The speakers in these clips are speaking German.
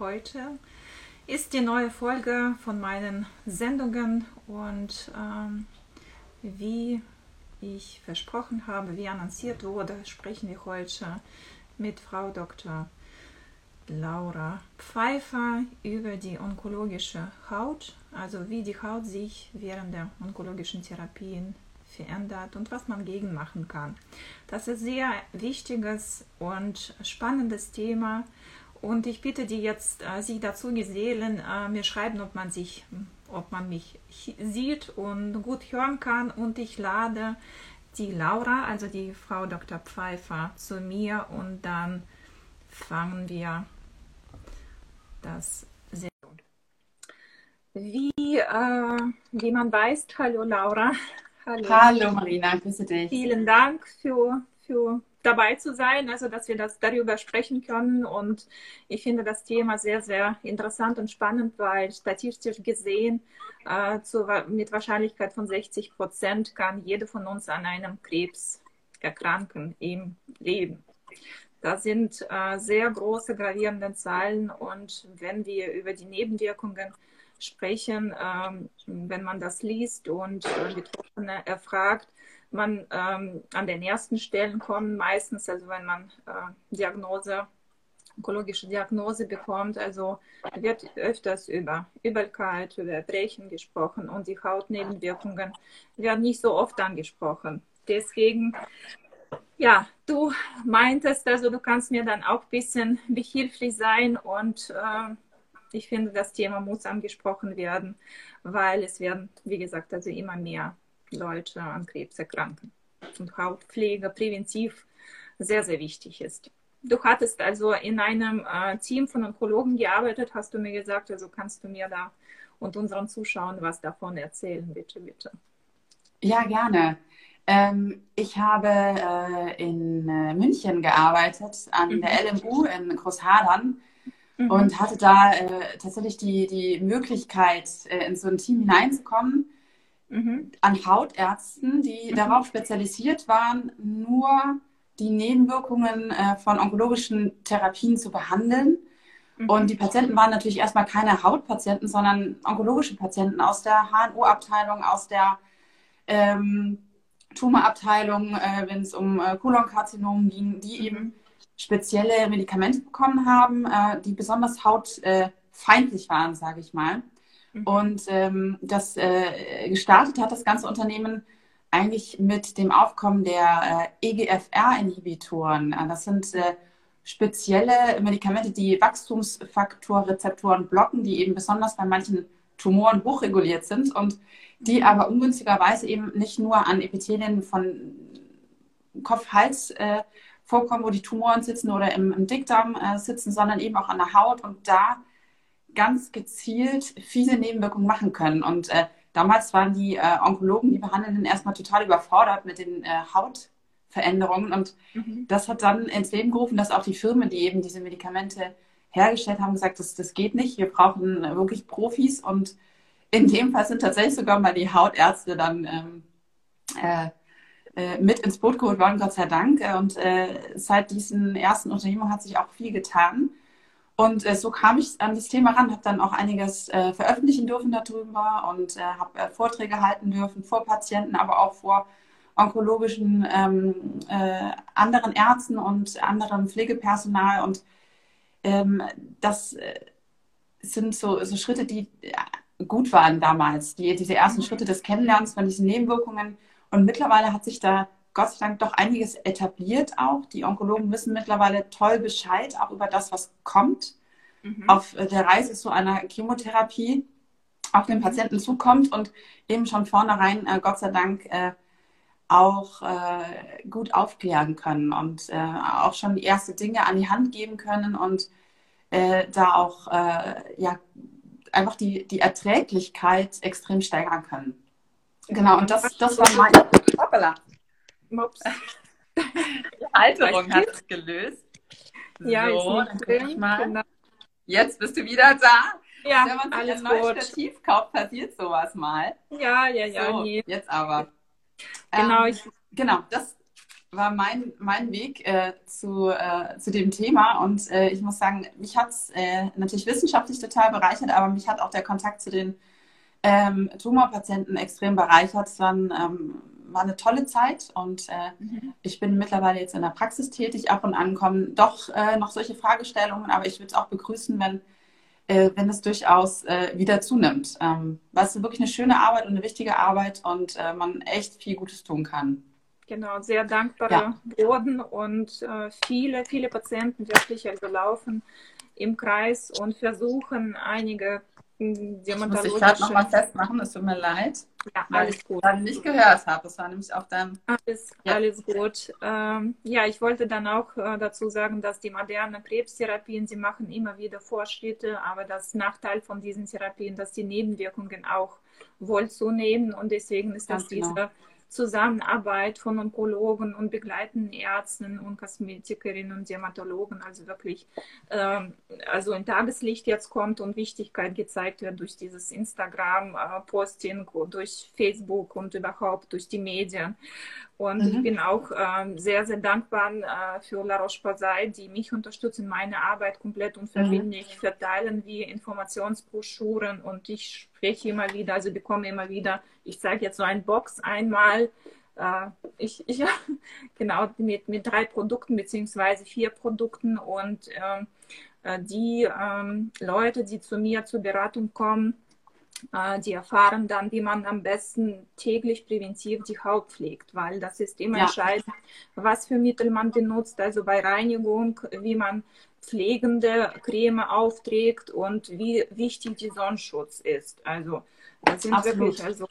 Heute ist die neue Folge von meinen Sendungen und ähm, wie ich versprochen habe, wie annonciert wurde, sprechen wir heute mit Frau Dr. Laura Pfeiffer über die onkologische Haut, also wie die Haut sich während der onkologischen Therapien verändert und was man gegen machen kann. Das ist ein sehr wichtiges und spannendes Thema und ich bitte die jetzt, äh, sich dazu gesellen, äh, mir schreiben, ob man sich, ob man mich sieht und gut hören kann. Und ich lade die Laura, also die Frau Dr. Pfeiffer, zu mir und dann fangen wir das sehr gut. Wie, äh, wie man weiß, hallo Laura. Hallo, hallo Marina, grüße dich. Vielen Dank für, für dabei zu sein, also dass wir das darüber sprechen können. Und ich finde das Thema sehr, sehr interessant und spannend, weil statistisch gesehen äh, zu, mit Wahrscheinlichkeit von 60 Prozent kann jede von uns an einem Krebs erkranken im Leben. Das sind äh, sehr große gravierende Zahlen und wenn wir über die Nebenwirkungen sprechen, ähm, wenn man das liest und äh, Betroffene erfragt, man ähm, an den ersten Stellen kommen, meistens, also wenn man äh, Diagnose, onkologische Diagnose bekommt, also wird öfters über Übelkeit, über Erbrechen gesprochen und die Hautnebenwirkungen werden nicht so oft angesprochen. Deswegen, ja, du meintest, also du kannst mir dann auch ein bisschen behilflich sein und äh, ich finde, das Thema muss angesprochen werden, weil es werden, wie gesagt, also immer mehr Leute an Krebs erkranken. Und Hautpflege präventiv sehr, sehr wichtig ist. Du hattest also in einem äh, Team von Onkologen gearbeitet, hast du mir gesagt, also kannst du mir da und unseren Zuschauern was davon erzählen, bitte, bitte. Ja, gerne. Ähm, ich habe äh, in äh, München gearbeitet, an mhm. der LMU in Großhadern mhm. und hatte da äh, tatsächlich die, die Möglichkeit, äh, in so ein Team hineinzukommen mhm. an Hautärzten, die mhm. darauf spezialisiert waren, nur die Nebenwirkungen äh, von onkologischen Therapien zu behandeln. Mhm. Und die Patienten waren natürlich erstmal keine Hautpatienten, sondern onkologische Patienten aus der HNO-Abteilung, aus der ähm, Tumorabteilung, äh, wenn es um äh, Kolonkarzinom ging, die mhm. eben spezielle Medikamente bekommen haben, äh, die besonders hautfeindlich waren, sage ich mal. Mhm. Und ähm, das äh, gestartet hat das ganze Unternehmen eigentlich mit dem Aufkommen der äh, EGFR-Inhibitoren. Äh, das sind äh, spezielle Medikamente, die Wachstumsfaktorrezeptoren blocken, die eben besonders bei manchen Tumoren hochreguliert sind und die aber ungünstigerweise eben nicht nur an Epithelien von Kopf, Hals äh, vorkommen, wo die Tumoren sitzen oder im, im Dickdarm äh, sitzen, sondern eben auch an der Haut. Und da ganz gezielt viele Nebenwirkungen machen können. Und äh, damals waren die äh, Onkologen, die Behandelnden erstmal total überfordert mit den äh, Hautveränderungen. Und mhm. das hat dann ins Leben gerufen, dass auch die Firmen, die eben diese Medikamente hergestellt haben, gesagt, das, das geht nicht. Wir brauchen wirklich Profis. Und in dem Fall sind tatsächlich sogar mal die Hautärzte dann ähm, äh, äh, mit ins Boot geholt worden, Gott sei Dank. Und äh, seit diesen ersten Unternehmungen hat sich auch viel getan. Und äh, so kam ich an das Thema ran, habe dann auch einiges äh, veröffentlichen dürfen darüber und äh, habe äh, Vorträge halten dürfen vor Patienten, aber auch vor onkologischen ähm, äh, anderen Ärzten und anderem Pflegepersonal. Und ähm, das äh, sind so, so Schritte, die gut waren damals, die, diese ersten mhm. Schritte des Kennenlernens von diesen Nebenwirkungen. Und mittlerweile hat sich da Gott sei Dank doch einiges etabliert auch. Die Onkologen wissen mittlerweile toll Bescheid, auch über das, was kommt mhm. auf äh, der Reise zu einer Chemotherapie auf den Patienten zukommt und eben schon vornherein, äh, Gott sei Dank, äh, auch äh, gut aufklären können und äh, auch schon die ersten Dinge an die Hand geben können und äh, da auch ja, einfach die, die Erträglichkeit extrem steigern können. Genau, und das, das war mein. Hoppala. Mops. Die Halterung hat es gelöst. Ja, so, dann guck ich mal. Genau. Jetzt bist du wieder da. Ja, Wenn man sich ein neues Stativ kauft, passiert sowas mal. Ja, ja, ja. So, nee. Jetzt aber. Genau, ähm, ich, genau, das war mein, mein Weg äh, zu, äh, zu dem Thema. Und äh, ich muss sagen, mich hat es äh, natürlich wissenschaftlich total bereichert, aber mich hat auch der Kontakt zu den ähm, Tumorpatienten extrem bereichert. Es war, ein, ähm, war eine tolle Zeit und äh, mhm. ich bin mittlerweile jetzt in der Praxis tätig. Ab und an kommen doch äh, noch solche Fragestellungen, aber ich würde es auch begrüßen, wenn äh, wenn es durchaus äh, wieder zunimmt. Ähm, es wirklich eine schöne Arbeit und eine wichtige Arbeit und äh, man echt viel Gutes tun kann. Genau, sehr dankbare ja. Orden und äh, viele, viele Patienten wirklich also laufen im Kreis und versuchen einige dermatologische... Muss ich gerade nochmal festmachen, es tut mir leid. Ja, alles gut. Ich nicht gehört habe, das war nämlich auf deinem... Alles, ja. alles gut. Ähm, ja, ich wollte dann auch äh, dazu sagen, dass die modernen Krebstherapien, sie machen immer wieder Fortschritte, aber das Nachteil von diesen Therapien, dass die Nebenwirkungen auch wohl zunehmen und deswegen ist das genau. diese Zusammenarbeit von Onkologen und begleitenden Ärzten und Kosmetikerinnen und Dermatologen also wirklich ähm, also in Tageslicht jetzt kommt und Wichtigkeit gezeigt wird durch dieses Instagram-Posting, durch Facebook und überhaupt durch die Medien. Und mhm. ich bin auch äh, sehr, sehr dankbar äh, für La Roche-Posay, die mich unterstützen, meine Arbeit komplett unverbindlich mhm. verteilen wie Informationsbroschüren und ich spreche immer wieder, also bekomme immer wieder, ich zeige jetzt so eine Box einmal, äh, ich, ich genau mit, mit drei Produkten beziehungsweise vier Produkten und ähm, äh, die ähm, Leute, die zu mir zur Beratung kommen, die erfahren dann, wie man am besten täglich präventiv die Haut pflegt, weil das ist immer ja. entscheidend, was für Mittel man benutzt, also bei Reinigung, wie man pflegende Creme aufträgt und wie wichtig die Sonnenschutz ist. Also das sind Absolut. wirklich also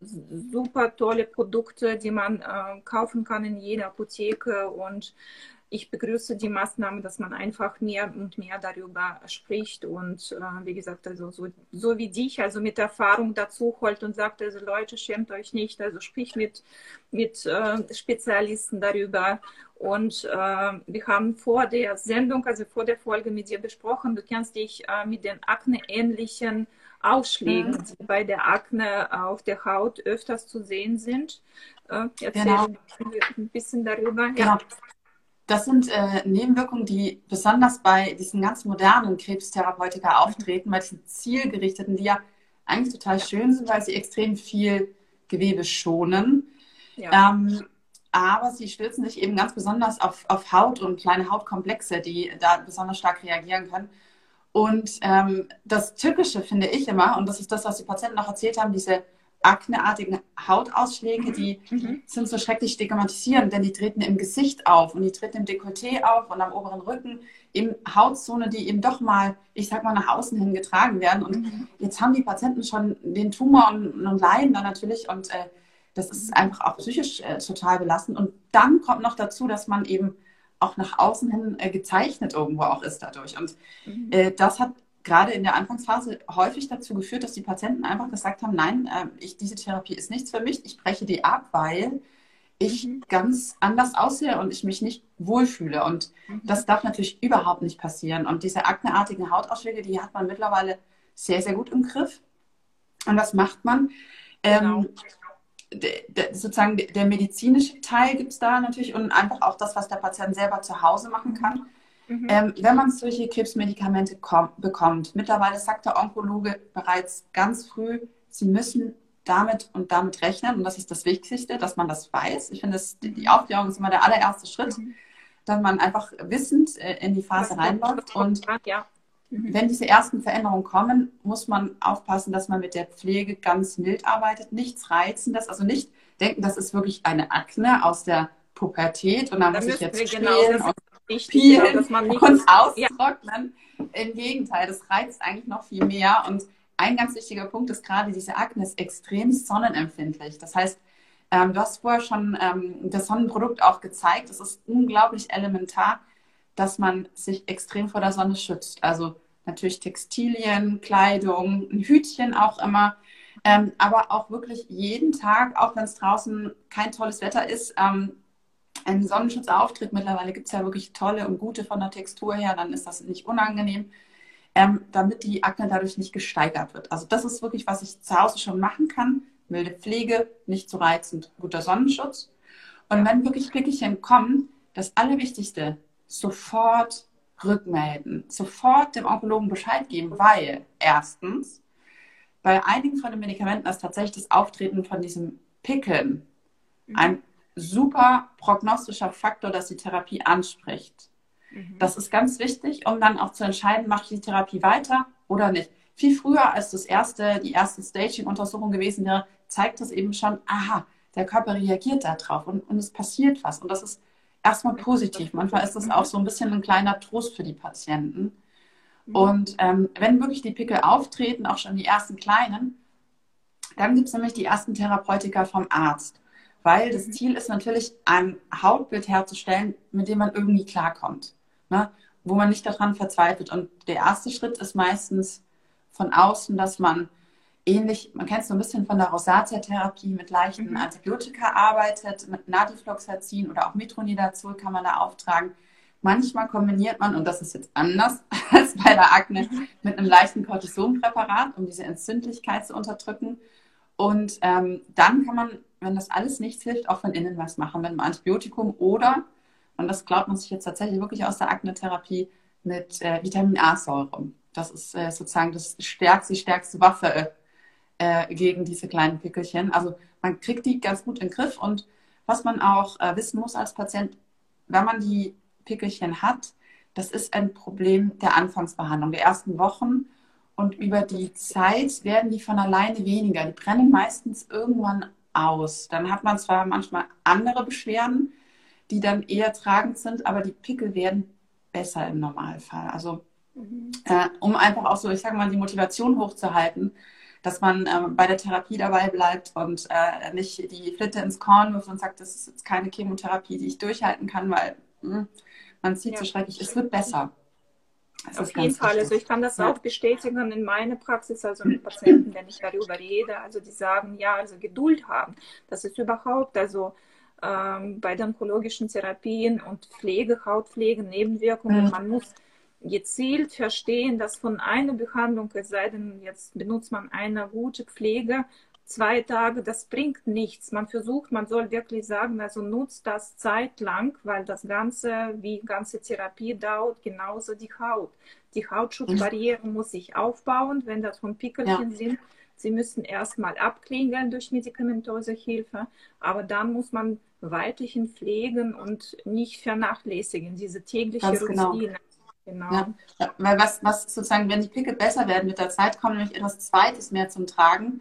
super tolle Produkte, die man äh, kaufen kann in jeder Apotheke und ich begrüße die Maßnahme, dass man einfach mehr und mehr darüber spricht und äh, wie gesagt, also so, so wie dich, also mit Erfahrung dazu holt und sagt, also Leute, schämt euch nicht, also sprich mit, mit äh, Spezialisten darüber. Und äh, wir haben vor der Sendung, also vor der Folge mit dir besprochen, du kennst dich äh, mit den Akne-ähnlichen Ausschlägen, mhm. die bei der Akne auf der Haut öfters zu sehen sind. Äh, erzähl genau. ein bisschen darüber. Genau. Ja. Das sind äh, Nebenwirkungen, die besonders bei diesen ganz modernen Krebstherapeutika auftreten, bei diesen zielgerichteten, die ja eigentlich total schön sind, weil sie extrem viel Gewebe schonen. Ja. Ähm, aber sie stürzen sich eben ganz besonders auf, auf Haut und kleine Hautkomplexe, die da besonders stark reagieren können. Und ähm, das Tückische finde ich immer, und das ist das, was die Patienten auch erzählt haben, diese akneartigen Hautausschläge, die mhm. sind so schrecklich stigmatisierend, denn die treten im Gesicht auf und die treten im Dekolleté auf und am oberen Rücken, in Hautzone, die eben doch mal, ich sag mal, nach außen hin getragen werden. Und mhm. jetzt haben die Patienten schon den Tumor und, und leiden dann natürlich und äh, das ist einfach auch psychisch äh, total belastend. Und dann kommt noch dazu, dass man eben auch nach außen hin äh, gezeichnet irgendwo auch ist dadurch. Und mhm. äh, das hat gerade in der Anfangsphase häufig dazu geführt, dass die Patienten einfach gesagt haben, nein, äh, ich, diese Therapie ist nichts für mich, ich breche die ab, weil ich mhm. ganz anders aussehe und ich mich nicht wohlfühle. Und mhm. das darf natürlich überhaupt nicht passieren. Und diese akneartigen Hautausschläge, die hat man mittlerweile sehr, sehr gut im Griff. Und was macht man? Ähm, genau. Ähm, sozusagen der medizinische Teil gibt es da natürlich und einfach auch das, was der Patient selber zu Hause machen kann. Mhm. Ähm, wenn man solche Krebsmedikamente bekommt, mittlerweile sagt der Onkologe bereits ganz früh, sie müssen damit und damit rechnen. Und das ist das Wichtigste, dass man das weiß. Ich finde, das, die Aufklärung ist immer der allererste Schritt, mhm. dass man einfach wissend äh, in die Phase reinläuft. Und ja. mhm. wenn diese ersten Veränderungen kommen, muss man aufpassen, dass man mit der Pflege ganz mild arbeitet. Nichts Reizendes, also nicht denken, das ist wirklich eine Akne aus der Pubertät und dann da muss ich jetzt genau spielen und spielen dass man nicht, und austrocknen. Ja. Im Gegenteil, das reizt eigentlich noch viel mehr. Und ein ganz wichtiger Punkt ist gerade, diese Akne ist extrem sonnenempfindlich. Das heißt, ähm, du hast vorher schon ähm, das Sonnenprodukt auch gezeigt. Es ist unglaublich elementar, dass man sich extrem vor der Sonne schützt. Also natürlich Textilien, Kleidung, ein Hütchen auch immer. Ähm, aber auch wirklich jeden Tag, auch wenn es draußen kein tolles Wetter ist, ähm, einen Sonnenschutz auftritt. Mittlerweile gibt es ja wirklich tolle und gute von der Textur her, dann ist das nicht unangenehm, ähm, damit die Akne dadurch nicht gesteigert wird. Also das ist wirklich, was ich zu Hause schon machen kann. Milde Pflege, nicht zu reizend, guter Sonnenschutz. Und wenn wirklich Pickelchen kommen, das Allerwichtigste, sofort rückmelden, sofort dem Onkologen Bescheid geben, weil erstens bei einigen von den Medikamenten ist tatsächlich das Auftreten von diesem Pickeln ein super prognostischer Faktor, dass die Therapie anspricht. Mhm. Das ist ganz wichtig, um dann auch zu entscheiden, mache ich die Therapie weiter oder nicht. Viel früher als das erste, die erste Staging-Untersuchung gewesen wäre, zeigt das eben schon, aha, der Körper reagiert darauf und, und es passiert was. Und das ist erstmal positiv. Manchmal ist das auch so ein bisschen ein kleiner Trost für die Patienten. Mhm. Und ähm, wenn wirklich die Pickel auftreten, auch schon die ersten kleinen, dann gibt es nämlich die ersten Therapeutika vom Arzt. Weil das mhm. Ziel ist natürlich, ein Hautbild herzustellen, mit dem man irgendwie klarkommt. Ne? Wo man nicht daran verzweifelt. Und der erste Schritt ist meistens von außen, dass man ähnlich, man kennt es so ein bisschen von der Rosatia-Therapie mit leichten mhm. Antibiotika arbeitet, mit Natifloxacin oder auch Metronidazol kann man da auftragen. Manchmal kombiniert man, und das ist jetzt anders als bei der Akne, mhm. mit einem leichten Cortisonpräparat, um diese Entzündlichkeit zu unterdrücken. Und ähm, dann kann man, wenn das alles nichts hilft, auch von innen was machen mit einem Antibiotikum oder, und das glaubt man sich jetzt tatsächlich wirklich aus der Akne-Therapie, mit äh, Vitamin A-Säure. Das ist äh, sozusagen das stärkste, stärkste Waffe äh, gegen diese kleinen Pickelchen. Also man kriegt die ganz gut in den Griff und was man auch äh, wissen muss als Patient, wenn man die Pickelchen hat, das ist ein Problem der Anfangsbehandlung, der ersten Wochen. Und über die Zeit werden die von alleine weniger. Die brennen meistens irgendwann aus. Dann hat man zwar manchmal andere Beschwerden, die dann eher tragend sind, aber die Pickel werden besser im Normalfall. Also mhm. äh, um einfach auch so, ich sage mal, die Motivation hochzuhalten, dass man ähm, bei der Therapie dabei bleibt und äh, nicht die Flitte ins Korn wirft und sagt, das ist jetzt keine Chemotherapie, die ich durchhalten kann, weil mh, hm, man sieht ja. so schrecklich. Es wird besser. Das Auf jeden Fall. Wichtig. Also ich kann das ja. auch bestätigen in meiner Praxis, also mit Patienten, wenn ich darüber rede. Also die sagen, ja, also Geduld haben. Das ist überhaupt, also ähm, bei den onkologischen Therapien und Pflege, Hautpflege, Nebenwirkungen, mhm. man muss gezielt verstehen, dass von einer Behandlung, es sei denn, jetzt benutzt man eine gute Pflege, zwei Tage, das bringt nichts. Man versucht, man soll wirklich sagen, also nutzt das zeitlang, weil das Ganze, wie ganze Therapie dauert, genauso die Haut. Die Hautschutzbarriere mhm. muss sich aufbauen, wenn das von Pickelchen ja. sind. Sie müssen erstmal abklingeln durch medikamentöse Hilfe, aber dann muss man weiterhin pflegen und nicht vernachlässigen, diese tägliche Ganz genau. Routine. Genau. Genau. Ja, ja, weil was, was sozusagen, wenn die Pickel besser werden mit der Zeit, kommt nämlich etwas Zweites mehr zum Tragen.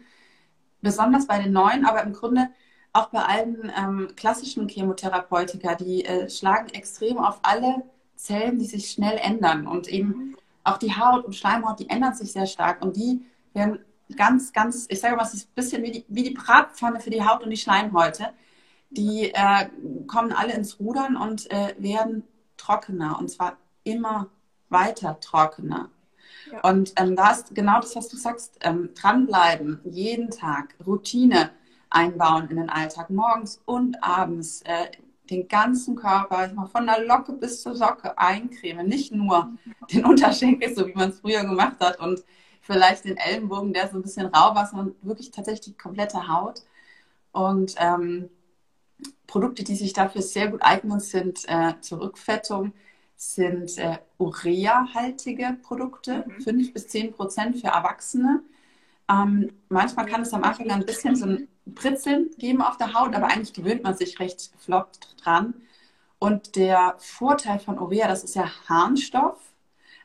Besonders bei den neuen, aber im Grunde auch bei allen ähm, klassischen Chemotherapeutika, die äh, schlagen extrem auf alle Zellen, die sich schnell ändern. Und eben auch die Haut und Schleimhaut, die ändern sich sehr stark. Und die werden ganz, ganz, ich sage mal, es ist ein bisschen wie die, wie die Bratpfanne für die Haut und die Schleimhäute. Die äh, kommen alle ins Rudern und äh, werden trockener. Und zwar immer weiter trockener. Ja. Und ähm, da ist genau das, was du sagst, ähm, dranbleiben, jeden Tag, Routine einbauen in den Alltag, morgens und abends, äh, den ganzen Körper, mal von der Locke bis zur Socke eincremen, nicht nur den Unterschenkel, so wie man es früher gemacht hat und vielleicht den Ellenbogen, der so ein bisschen rau war, sondern wirklich tatsächlich die komplette Haut. Und ähm, Produkte, die sich dafür sehr gut eignen, sind äh, zur Rückfettung, sind äh, ureahaltige Produkte, mhm. 5 bis 10 Prozent für Erwachsene. Ähm, manchmal kann es am Anfang ein bisschen so ein Pritzeln geben auf der Haut, aber eigentlich gewöhnt man sich recht flott dran. Und der Vorteil von Urea, das ist ja Harnstoff,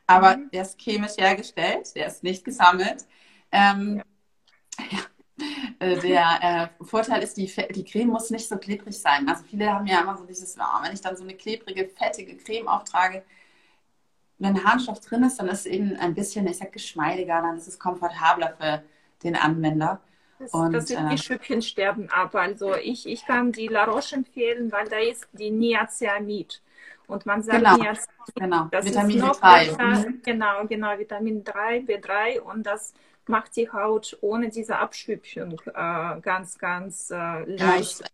aber mhm. der ist chemisch hergestellt, der ist nicht gesammelt. Ähm, ja. ja. Äh, der äh, Vorteil ist, die, die Creme muss nicht so klebrig sein. Also viele haben ja immer so dieses, oh, wenn ich dann so eine klebrige, fettige Creme auftrage, wenn Harnstoff drin ist, dann ist es eben ein bisschen, ich sag, geschmeidiger, dann ist es komfortabler für den Anwender. Das, und, das sind äh, die Schüppchen sterben ab. Also ich, ich kann die La Roche empfehlen, weil da ist die Niacinamid. Und man sagt genau, Niacinamid, genau. das Vitamin ist noch 3. Besser, mhm. Genau, genau, Vitamin 3, B3 und das macht die Haut ohne diese Abschüppchen äh, ganz, ganz äh, leicht. Ja,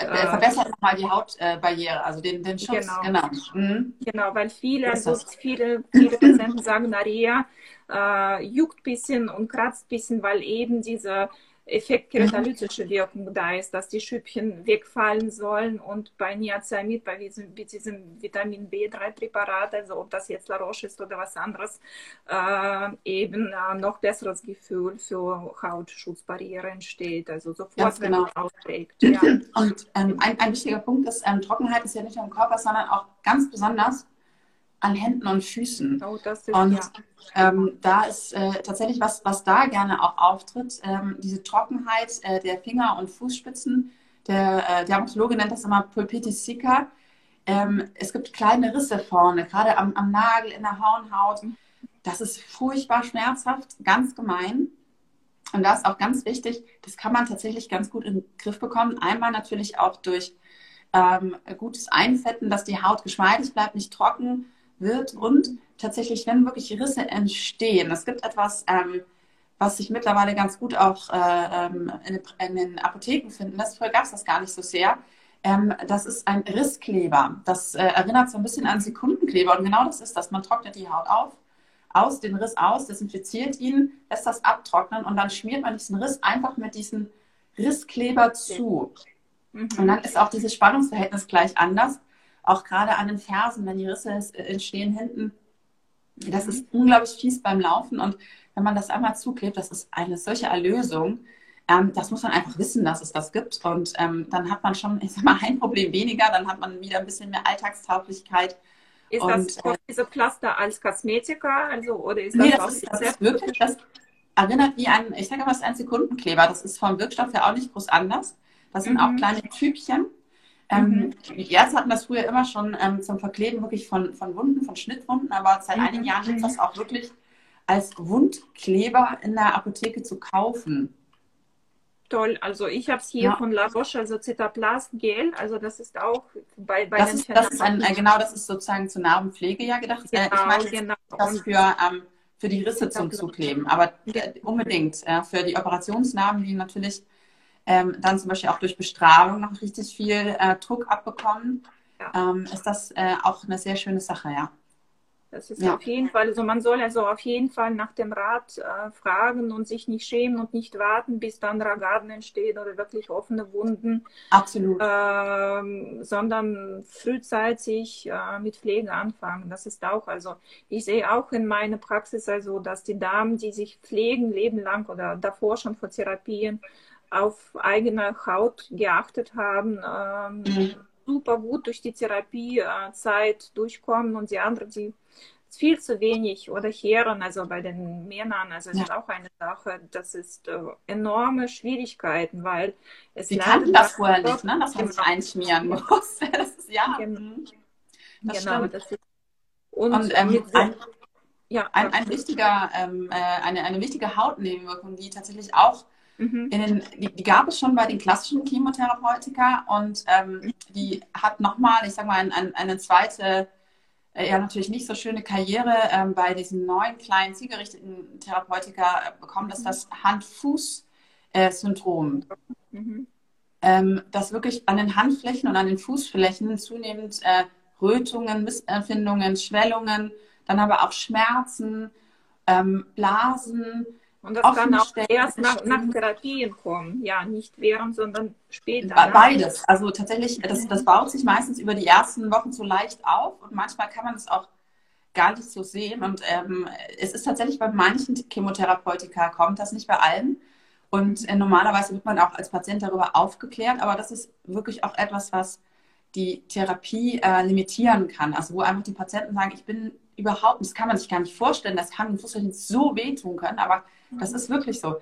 äh, verbessert nochmal die Hautbarriere, also den, den Schutz. Genau, genau. Mhm. genau weil viele, also viele, viele Patienten sagen, Naria äh, juckt ein bisschen und kratzt ein bisschen, weil eben diese Effekt keratolytische Wirkung da ist, dass die Schüppchen wegfallen sollen und bei Niacinamid, bei diesem, bei diesem Vitamin B3-Präparat, also ob das jetzt La Roche ist oder was anderes, äh, eben äh, noch besseres Gefühl für Hautschutzbarriere entsteht, also sofort, Ganz wenn genau. man austrägt. Ja. Und ähm, ein, ein wichtiger Punkt ist, ähm, Trockenheit ist ja nicht nur im Körper, sondern auch ganz besonders an Händen und Füßen. Oh, ist, Und ja. ähm, da ist äh, tatsächlich was, was da gerne auch auftritt, ähm, diese Trockenheit äh, der Finger- und Fußspitzen. Der äh, Dermatologe nennt das immer Pulpitis Ähm, es gibt kleine Risse vorne, gerade am, am Nagel, in der Hornhaut. Das ist furchtbar schmerzhaft, ganz gemein. Und da ist auch ganz wichtig, das kann man tatsächlich ganz gut in den Griff bekommen. Einmal natürlich auch durch ähm, gutes Einfetten, dass die Haut geschmeidig bleibt, nicht trocken wird und tatsächlich, wenn wirklich Risse entstehen, es gibt etwas, ähm, was sich mittlerweile ganz gut auch äh, ähm, in, in, den Apotheken finden lässt. Früher gab es das gar nicht so sehr. Ähm, das ist ein Risskleber. Das äh, erinnert so ein bisschen an Sekundenkleber. Und genau das ist das. Man trocknet die Haut auf, aus, den Riss aus, desinfiziert ihn, lässt das abtrocknen und dann schmiert man diesen Riss einfach mit diesem Risskleber zu. Mhm. Und dann ist auch dieses Spannungsverhältnis gleich anders auch gerade an den Fersen, wenn die Risse entstehen hinten. Das ist unglaublich fies beim Laufen und wenn man das einmal zuklebt, das ist eine solche Erlösung. Ähm, das muss man einfach wissen, dass es das gibt und ähm, dann hat man schon, ich sag mal, ein Problem weniger, dann hat man wieder ein bisschen mehr Alltagstauglichkeit. Ist und, das auch diese Pflaster als Kosmetika, also oder ist nee, das, das, auch ist, das ist wirklich, das erinnert wie ein, ich sage mal, es ist ein Sekundenkleber. Das ist vom Wirkstoff her auch nicht groß anders. Das sind Mhm. auch kleine Typchen. Ähm, Die Ärzte hatten das früher immer schon ähm, zum Verkleben wirklich von, von Wunden, von Schnittwunden, aber seit Mhm. einigen Jahren gibt es das auch wirklich als Wundkleber in der Apotheke zu kaufen. Toll, also ich habe es hier Ja. von La Roche, also Cetaplast Gel, also das ist auch bei, bei Das den ist, das ist ein, äh, genau, das ist sozusagen zur Narbenpflege ja gedacht. Äh, ich Genau, meine genau. das für, ähm, für die Risse zum Zukleben, aber äh, unbedingt äh, für die Operationsnarben, die natürlich ähm, dann zum Beispiel auch durch Bestrahlung noch richtig viel äh, Druck abbekommen, Ja. ähm, ist das äh, auch eine sehr schöne Sache, ja. Das ist Ja. auf jeden Fall, also man soll also auf jeden Fall nach dem Rat äh, fragen und sich nicht schämen und nicht warten, bis dann Ragaden entstehen oder wirklich offene Wunden, Absolut. ähm, sondern frühzeitig äh, mit Pflege anfangen. Das ist auch, also ich sehe auch in meiner Praxis also, dass die Damen, die sich pflegen, leben lang oder davor schon vor Therapien auf eigene Haut geachtet haben, ähm, Mhm. super gut durch die Therapiezeit durchkommen und die anderen, die viel zu wenig oder Herren, also bei den Männern, also es Ja. ist auch eine Sache, das ist äh, enorme Schwierigkeiten, weil es Sie kannten das vorher nicht, ne? dass man sich Genau. einschmieren muss. Das ist, ja, Genau. das genau, stimmt. das ist und, Und ähm, ein, ja, ein, ein wichtiger, ähm, äh, eine, eine wichtige Hautnebenwirkung, die tatsächlich auch mhm. in den, die, die gab es schon bei den klassischen Chemotherapeutika und ähm, die hat nochmal, ich sag mal, ein, ein, eine zweite, äh, ja natürlich nicht so schöne Karriere ähm, bei diesen neuen kleinen zielgerichteten Therapeutika äh, bekommen, das ist das Hand-Fuß-Syndrom. Mhm. ähm, dass wirklich an den Handflächen und an den Fußflächen zunehmend äh, Rötungen, Missempfindungen, Schwellungen, dann aber auch Schmerzen, ähm, Blasen, Und das kann auch erst nach, nach. Therapien kommen, ja, nicht während, sondern später. Be-? Beides. Also tatsächlich, das, das baut sich meistens über die ersten Wochen so leicht auf und manchmal kann man es auch gar nicht so sehen. Und ähm, es ist tatsächlich bei manchen Chemotherapeutika kommt das nicht bei allen. Und äh, normalerweise wird man auch als Patient darüber aufgeklärt, aber das ist wirklich auch etwas, was die Therapie äh, limitieren kann. Also wo einfach die Patienten sagen, ich bin überhaupt, das kann man sich gar nicht vorstellen, dass Hand und Fußflächen so wehtun können, aber das ist wirklich so.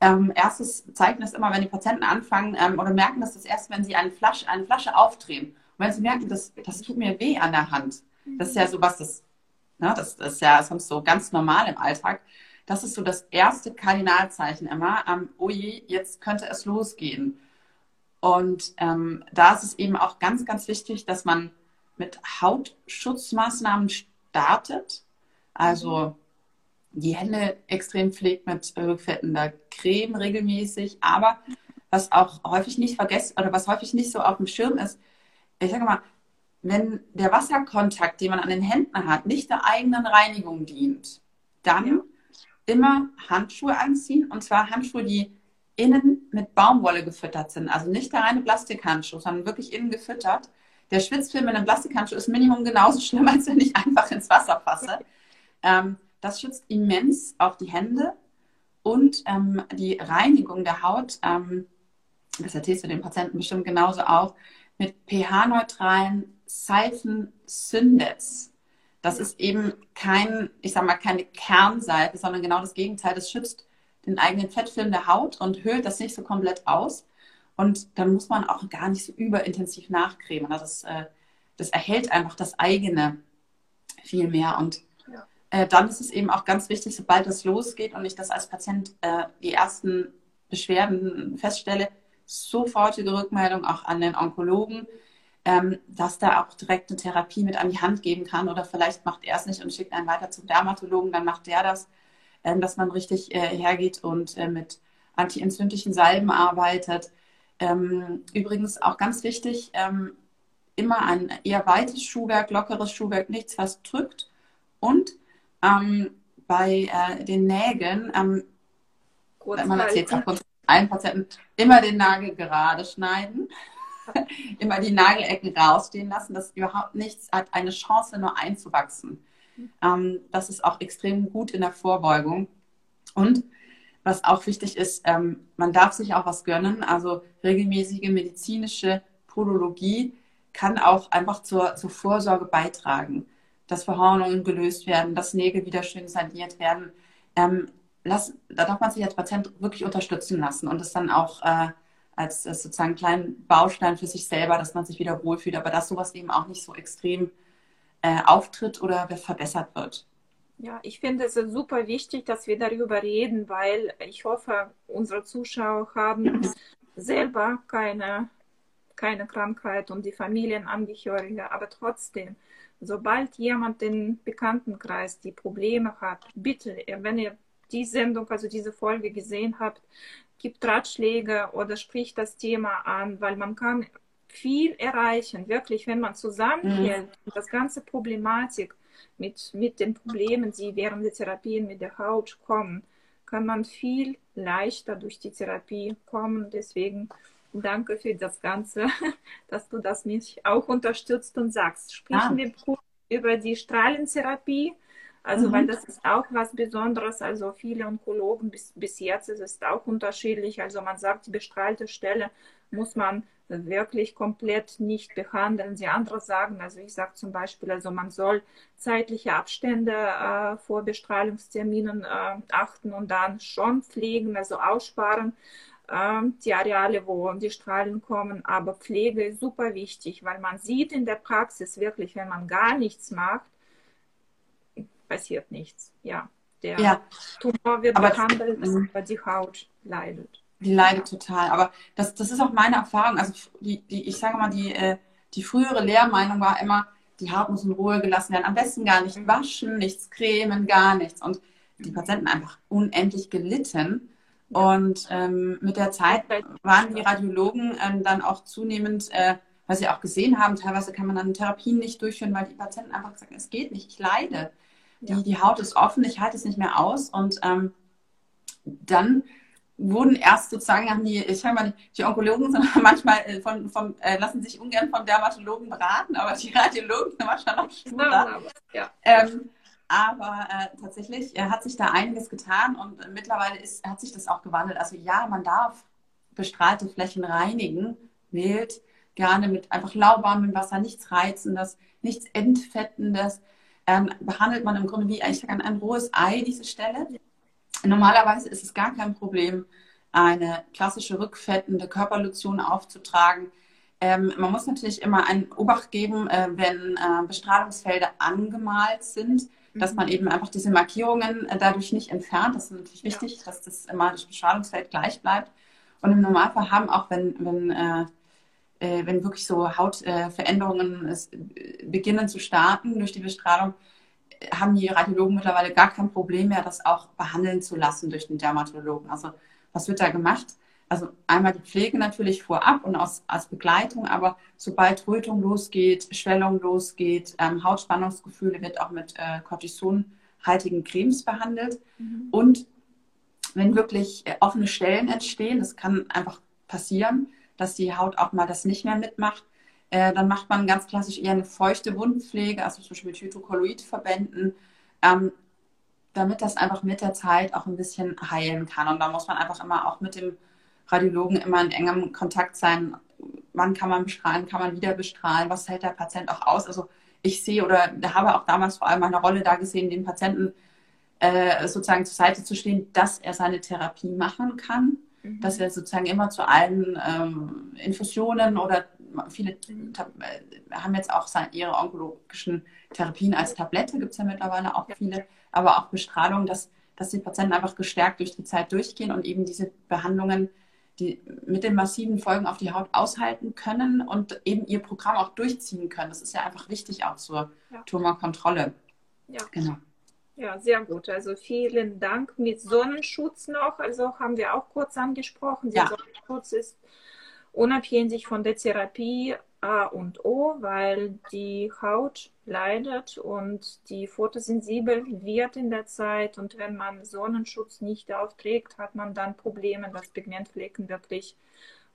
Ähm, erstes Zeichen ist immer, wenn die Patienten anfangen ähm, oder merken das das erst, wenn sie eine Flasche, eine Flasche aufdrehen. Und wenn sie merken, das, das tut mir weh an der Hand. Das ist ja sowas, das, ne, das, das ist ja sonst so ganz normal im Alltag. Das ist so das erste Kardinalzeichen immer. Ähm, oh je, jetzt könnte es losgehen. Und ähm, da ist es eben auch ganz, ganz wichtig, dass man mit Hautschutzmaßnahmen startet. Also die Hände extrem pflegt mit rückfettender Creme regelmäßig. Aber was auch häufig nicht vergessen oder was häufig nicht so auf dem Schirm ist, ich sage mal, wenn der Wasserkontakt, den man an den Händen hat, nicht der eigenen Reinigung dient, dann immer Handschuhe anziehen und zwar Handschuhe, die innen mit Baumwolle gefüttert sind. Also nicht der reine Plastikhandschuh, sondern wirklich innen gefüttert. Der Schwitzfilm in einem Plastikhandschuh ist Minimum genauso schlimm, als wenn ich einfach ins Wasser fasse. Ähm, das schützt immens auch die Hände und ähm, die Reinigung der Haut. Ähm, das erzählst du den Patienten bestimmt genauso auch, mit pH-neutralen Seifen Syndets. Das ist eben kein, ich sag mal, keine Kernseife, sondern genau das Gegenteil. Das schützt den eigenen Fettfilm der Haut und höhlt das nicht so komplett aus. Und dann muss man auch gar nicht so überintensiv nachcremen. Also das, äh, das erhält einfach das eigene viel mehr. Und ja. äh, dann ist es eben auch ganz wichtig, sobald es losgeht und ich das als Patient äh, die ersten Beschwerden feststelle, sofortige Rückmeldung auch an den Onkologen, ähm, dass da auch direkt eine Therapie mit an die Hand geben kann. Oder vielleicht macht er es nicht und schickt einen weiter zum Dermatologen, dann macht der das, ähm, dass man richtig äh, hergeht und äh, mit antientzündlichen Salben arbeitet. Ähm, übrigens auch ganz wichtig, ähm, immer ein eher weites Schuhwerk, lockeres Schuhwerk, nichts, was drückt. Und ähm, bei äh, den Nägeln, ähm, man erzählt auch allen Patienten, immer den Nagel gerade schneiden, immer die Nagelecken rausstehen lassen, dass überhaupt nichts hat eine Chance, nur einzuwachsen. Ähm, das ist auch extrem gut in der Vorbeugung. Und was auch wichtig ist, ähm, man darf sich auch was gönnen. Also regelmäßige medizinische Podologie kann auch einfach zur, zur Vorsorge beitragen, dass Verhornungen gelöst werden, dass Nägel wieder schön saniert werden. Ähm, lass, da darf man sich als Patient wirklich unterstützen lassen und das dann auch äh, als, als sozusagen kleinen Baustein für sich selber, dass man sich wieder wohlfühlt, aber dass sowas eben auch nicht so extrem äh, auftritt oder verbessert wird. Ja, ich finde es super wichtig, dass wir darüber reden, weil ich hoffe, unsere Zuschauer haben selber keine, keine Krankheit und die Familienangehörige, aber trotzdem, sobald jemand im Bekanntenkreis die Probleme hat, bitte, wenn ihr die Sendung, also diese Folge gesehen habt, gibt Ratschläge oder spricht das Thema an, weil man kann viel erreichen, wirklich, wenn man zusammenhält, mhm. das ganze Problematik mit, mit den Problemen, die während der Therapien mit der Haut kommen, kann man viel leichter durch die Therapie kommen. Deswegen danke für das Ganze, dass du das mich auch unterstützt und sagst. Sprechen ah. wir über die Strahlentherapie. Also, mhm. weil das ist auch was Besonderes. Also, viele Onkologen bis, bis jetzt ist es auch unterschiedlich. Also, man sagt, die bestrahlte Stelle muss man wirklich komplett nicht behandeln. Die anderen sagen, also ich sage zum Beispiel, also man soll zeitliche Abstände äh, vor Bestrahlungsterminen äh, achten und dann schon pflegen, also aussparen äh, die Areale, wo die Strahlen kommen. Aber Pflege ist super wichtig, weil man sieht in der Praxis wirklich, wenn man gar nichts macht, passiert nichts. Ja, der ja. Tumor wird aber behandelt, aber die Haut leidet. Die leidet total. Aber das, das ist auch meine Erfahrung. Also die, die, ich sage mal, die, äh, die frühere Lehrmeinung war immer, die Haut muss in Ruhe gelassen werden. Am besten gar nicht waschen, nichts cremen, gar nichts. Und die Patienten einfach unendlich gelitten. Und ähm, mit der Zeit waren die Radiologen ähm, dann auch zunehmend, äh, weil sie auch gesehen haben, teilweise kann man dann Therapien nicht durchführen, weil die Patienten einfach sagen, es geht nicht, ich leide. Die, die Haut ist offen, ich halte es nicht mehr aus. Und ähm, dann wurden erst sozusagen, haben die, ich sage mal, die Onkologen sind manchmal äh, von, von äh, lassen sich ungern vom Dermatologen beraten, aber die Radiologen sind manchmal noch schneller. Ja. Ähm, aber äh, tatsächlich äh, hat sich da einiges getan und mittlerweile ist, hat sich das auch gewandelt. Also ja, man darf bestrahlte Flächen reinigen, wählt gerne mit einfach lauwarmem Wasser, nichts Reizendes, nichts Entfettendes. Ähm, behandelt man im Grunde wie eigentlich ein, ein rohes Ei diese Stelle. Normalerweise ist es gar kein Problem, eine klassische rückfettende Körperlotion aufzutragen. Ähm, man muss natürlich immer einen Obacht geben, äh, wenn äh, Bestrahlungsfelder angemalt sind, mhm. dass man eben einfach diese Markierungen äh, dadurch nicht entfernt. Das ist natürlich wichtig, ja. dass das immer das Bestrahlungsfeld gleich bleibt. Und im Normalfall haben auch, wenn, wenn, äh, äh, wenn wirklich so Hautveränderungen äh, beginnen zu starten durch die Bestrahlung, haben die Radiologen mittlerweile gar kein Problem mehr, das auch behandeln zu lassen durch den Dermatologen. Also was wird da gemacht? Also einmal die Pflege natürlich vorab und aus, als Begleitung, aber sobald Rötung losgeht, Schwellung losgeht, ähm, Hautspannungsgefühle wird auch mit äh, Cortisonhaltigen Cremes behandelt. Mhm. Und wenn wirklich äh, offene Stellen entstehen, das kann einfach passieren, dass die Haut auch mal das nicht mehr mitmacht, äh, dann macht man ganz klassisch eher eine feuchte Wundpflege, also zum Beispiel mit Hydrokolloidverbänden, ähm, damit das einfach mit der Zeit auch ein bisschen heilen kann. Und da muss man einfach immer auch mit dem Radiologen immer in engem Kontakt sein. Wann kann man bestrahlen, kann man wieder bestrahlen, was hält der Patient auch aus? Also ich sehe oder habe auch damals vor allem eine Rolle da gesehen, den Patienten äh, sozusagen zur Seite zu stehen, dass er seine Therapie machen kann, mhm. dass er sozusagen immer zu allen ähm, Infusionen oder viele äh, haben jetzt auch ihre onkologischen Therapien als Tablette, gibt es ja mittlerweile auch viele, aber auch Bestrahlung, dass, dass die Patienten einfach gestärkt durch die Zeit durchgehen und eben diese Behandlungen die mit den massiven Folgen auf die Haut aushalten können und eben ihr Programm auch durchziehen können. Das ist ja einfach wichtig auch zur ja. Tumorkontrolle. Ja. Genau. Ja, sehr gut. Also vielen Dank mit Sonnenschutz noch. Also haben wir auch kurz angesprochen. Der ja. Sonnenschutz ist unabhängig von der Therapie A und O, weil die Haut leidet und die photosensibel wird in der Zeit. Und wenn man Sonnenschutz nicht aufträgt, hat man dann Probleme, dass Pigmentflecken wirklich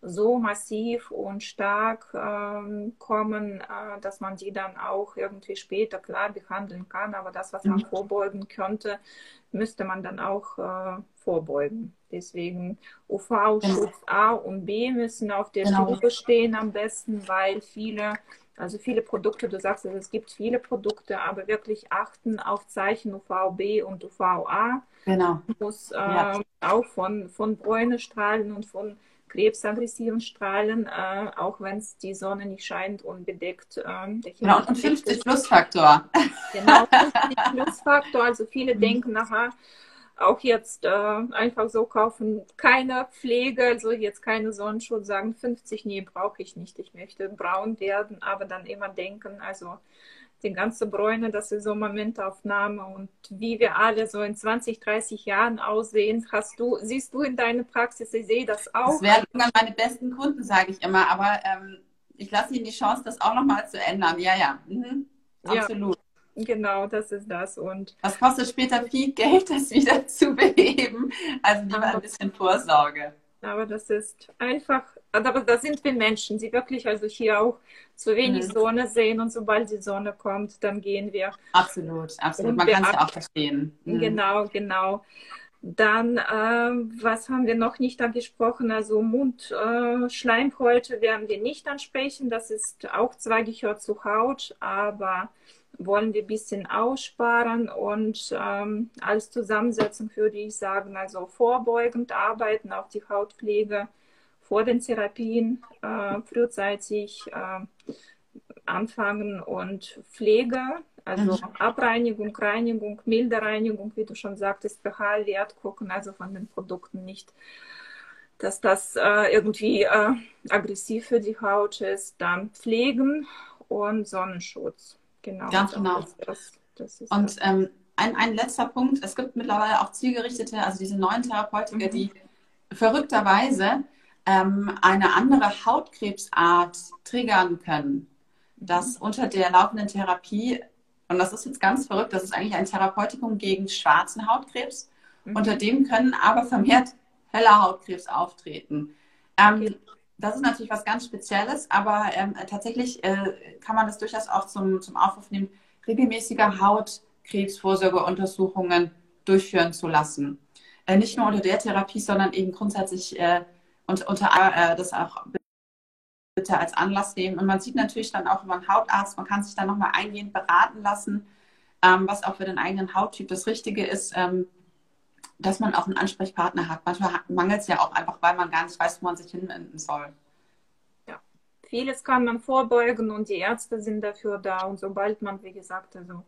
so massiv und stark ähm, kommen, äh, dass man die dann auch irgendwie später klar behandeln kann. Aber das, was man mhm. vorbeugen könnte, müsste man dann auch äh, vorbeugen. Deswegen UV-Schutz A und B müssen auf der genau. Stufe stehen am besten, weil viele, also viele Produkte, du sagst, es gibt viele Produkte, aber wirklich achten auf Zeichen UVB und UVA. Genau. Muss äh, ja. auch von, von Bräunestrahlen und von krebsaggressiven Strahlen, äh, auch wenn es die Sonne nicht scheint und bedeckt. Äh, genau, und 50 Plusfaktor. Genau, 50 Plusfaktor. Also viele mhm. denken nachher, auch jetzt äh, einfach so kaufen, keine Pflege, also jetzt keine Sonnenschutz, sagen 50, nee, brauche ich nicht, ich möchte braun werden, aber dann immer denken, also die ganze Bräune, das ist so Momentaufnahme und wie wir alle so in 20, 30 Jahren aussehen, hast du, siehst du in deiner Praxis, ich sehe das auch. Das werden immer meine besten Kunden, sage ich immer, aber ähm, ich lasse ihnen die Chance, das auch nochmal zu ändern. Ja, ja, mhm. absolut. Ja, genau, das ist das. Und Was kostet später viel Geld, das wieder zu beheben? Also lieber ein bisschen Vorsorge. Aber das ist einfach, aber da sind wir Menschen, die wirklich also hier auch zu wenig mhm. Sonne sehen und sobald die Sonne kommt, dann gehen wir. Absolut, absolut. Man kann es ja auch verstehen. Mhm. Genau, genau. Dann, äh, was haben wir noch nicht angesprochen? Also Mundschleimhäute äh, werden wir nicht ansprechen. Das ist auch zwar gehört zu Haut, aber wollen wir ein bisschen aussparen und ähm, als Zusammensetzung würde ich sagen, also vorbeugend arbeiten auf die Hautpflege vor den Therapien, äh, frühzeitig äh, anfangen und Pflege, also mhm. Abreinigung, Reinigung, milde Reinigung, wie du schon sagtest, pH-Wert gucken, also von den Produkten nicht dass das äh, irgendwie äh, aggressiv für die Haut ist, dann pflegen und Sonnenschutz. Genau. Ganz genau. Das, das und ähm, ein, ein letzter Punkt, es gibt mittlerweile auch zielgerichtete, also diese neuen Therapeutiker, mhm. die verrückterweise ähm, eine andere Hautkrebsart triggern können, dass mhm. unter der laufenden Therapie, und das ist jetzt ganz verrückt, das ist eigentlich ein Therapeutikum gegen schwarzen Hautkrebs, mhm. unter dem können aber vermehrt heller Hautkrebs auftreten. Ähm, okay das ist natürlich was ganz Spezielles, aber ähm, tatsächlich äh, kann man das durchaus auch zum, zum Aufruf nehmen, regelmäßige Hautkrebsvorsorgeuntersuchungen durchführen zu lassen. Äh, nicht nur unter der Therapie, sondern eben grundsätzlich äh, und, unter äh, das auch bitte als Anlass nehmen. Und man sieht natürlich dann auch über einen Hautarzt, man kann sich dann nochmal eingehend beraten lassen, ähm, was auch für den eigenen Hauttyp das Richtige ist. Ähm, dass man auch einen Ansprechpartner hat. Manchmal mangelt es ja auch einfach, weil man gar nicht weiß, wo man sich hinwenden soll. Ja, vieles kann man vorbeugen und die Ärzte sind dafür da. Und sobald man, wie gesagt, also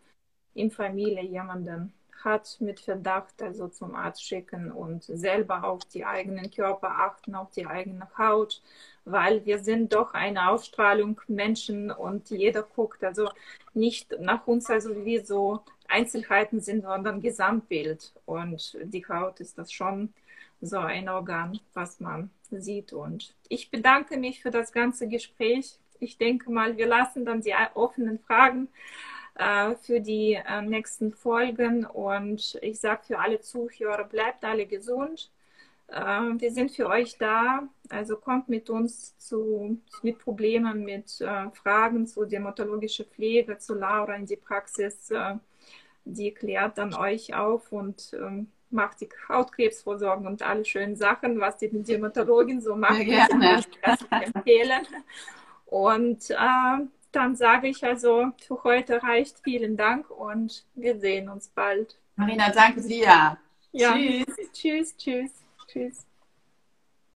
in Familie jemanden hat mit Verdacht, also zum Arzt schicken und selber auf die eigenen Körper achten, auf die eigene Haut, weil wir sind doch eine Ausstrahlung Menschen und jeder guckt also nicht nach uns, also wie so Einzelheiten sind, sondern Gesamtbild. Und die Haut ist das schon so ein Organ, was man sieht. Und ich bedanke mich für das ganze Gespräch. Ich denke mal, wir lassen dann die offenen Fragen äh, für die äh, nächsten Folgen. Und ich sage für alle Zuhörer, bleibt alle gesund. Äh, wir sind für euch da. Also kommt mit uns zu, mit Problemen, mit äh, Fragen zu dermatologischer Pflege, zu Laura in die Praxis. Äh, die klärt dann euch auf und ähm, macht die Hautkrebsvorsorge und alle schönen Sachen, was die Dermatologin so macht. Sehr gerne. empfehlen. Und äh, dann sage ich also, für heute reicht. Vielen Dank und wir sehen uns bald. Marina, danke dir. Ja. Tschüss. Tschüss, tschüss, tschüss.